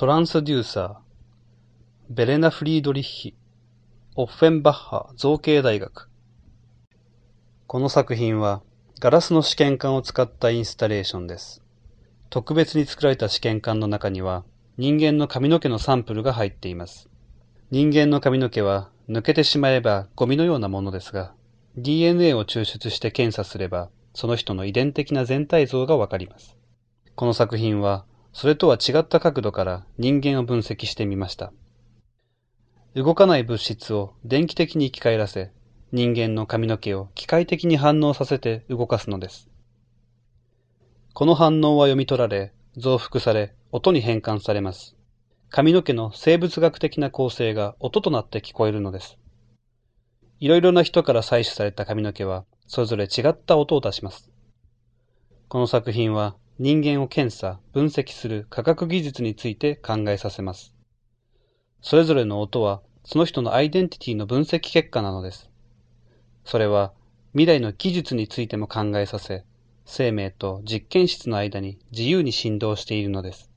トランスデューサー、ベレナ・フリードリッヒ、オッフェンバッハ造形大学。この作品は、ガラスの試験管を使ったインスタレーションです。特別に作られた試験管の中には、人間の髪の毛のサンプルが入っています。人間の髪の毛は抜けてしまえばゴミのようなものですが、DNA を抽出して検査すれば、その人の遺伝的な全体像がわかります。この作品は、それとは違った角度から人間を分析してみました。動かない物質を電気的に生き返らせ、人間の髪の毛を機械的に反応させて動かすのです。この反応は読み取られ、増幅され、音に変換されます。髪の毛の生物学的な構成が音となって聞こえるのです。いろいろな人から採取された髪の毛は、それぞれ違った音を出します。この作品は人間を検査、分析する科学技術について考えさせます。それぞれの音はその人のアイデンティティの分析結果なのです。それは未来の技術についても考えさせ、生命と実験室の間に自由に振動しているのです。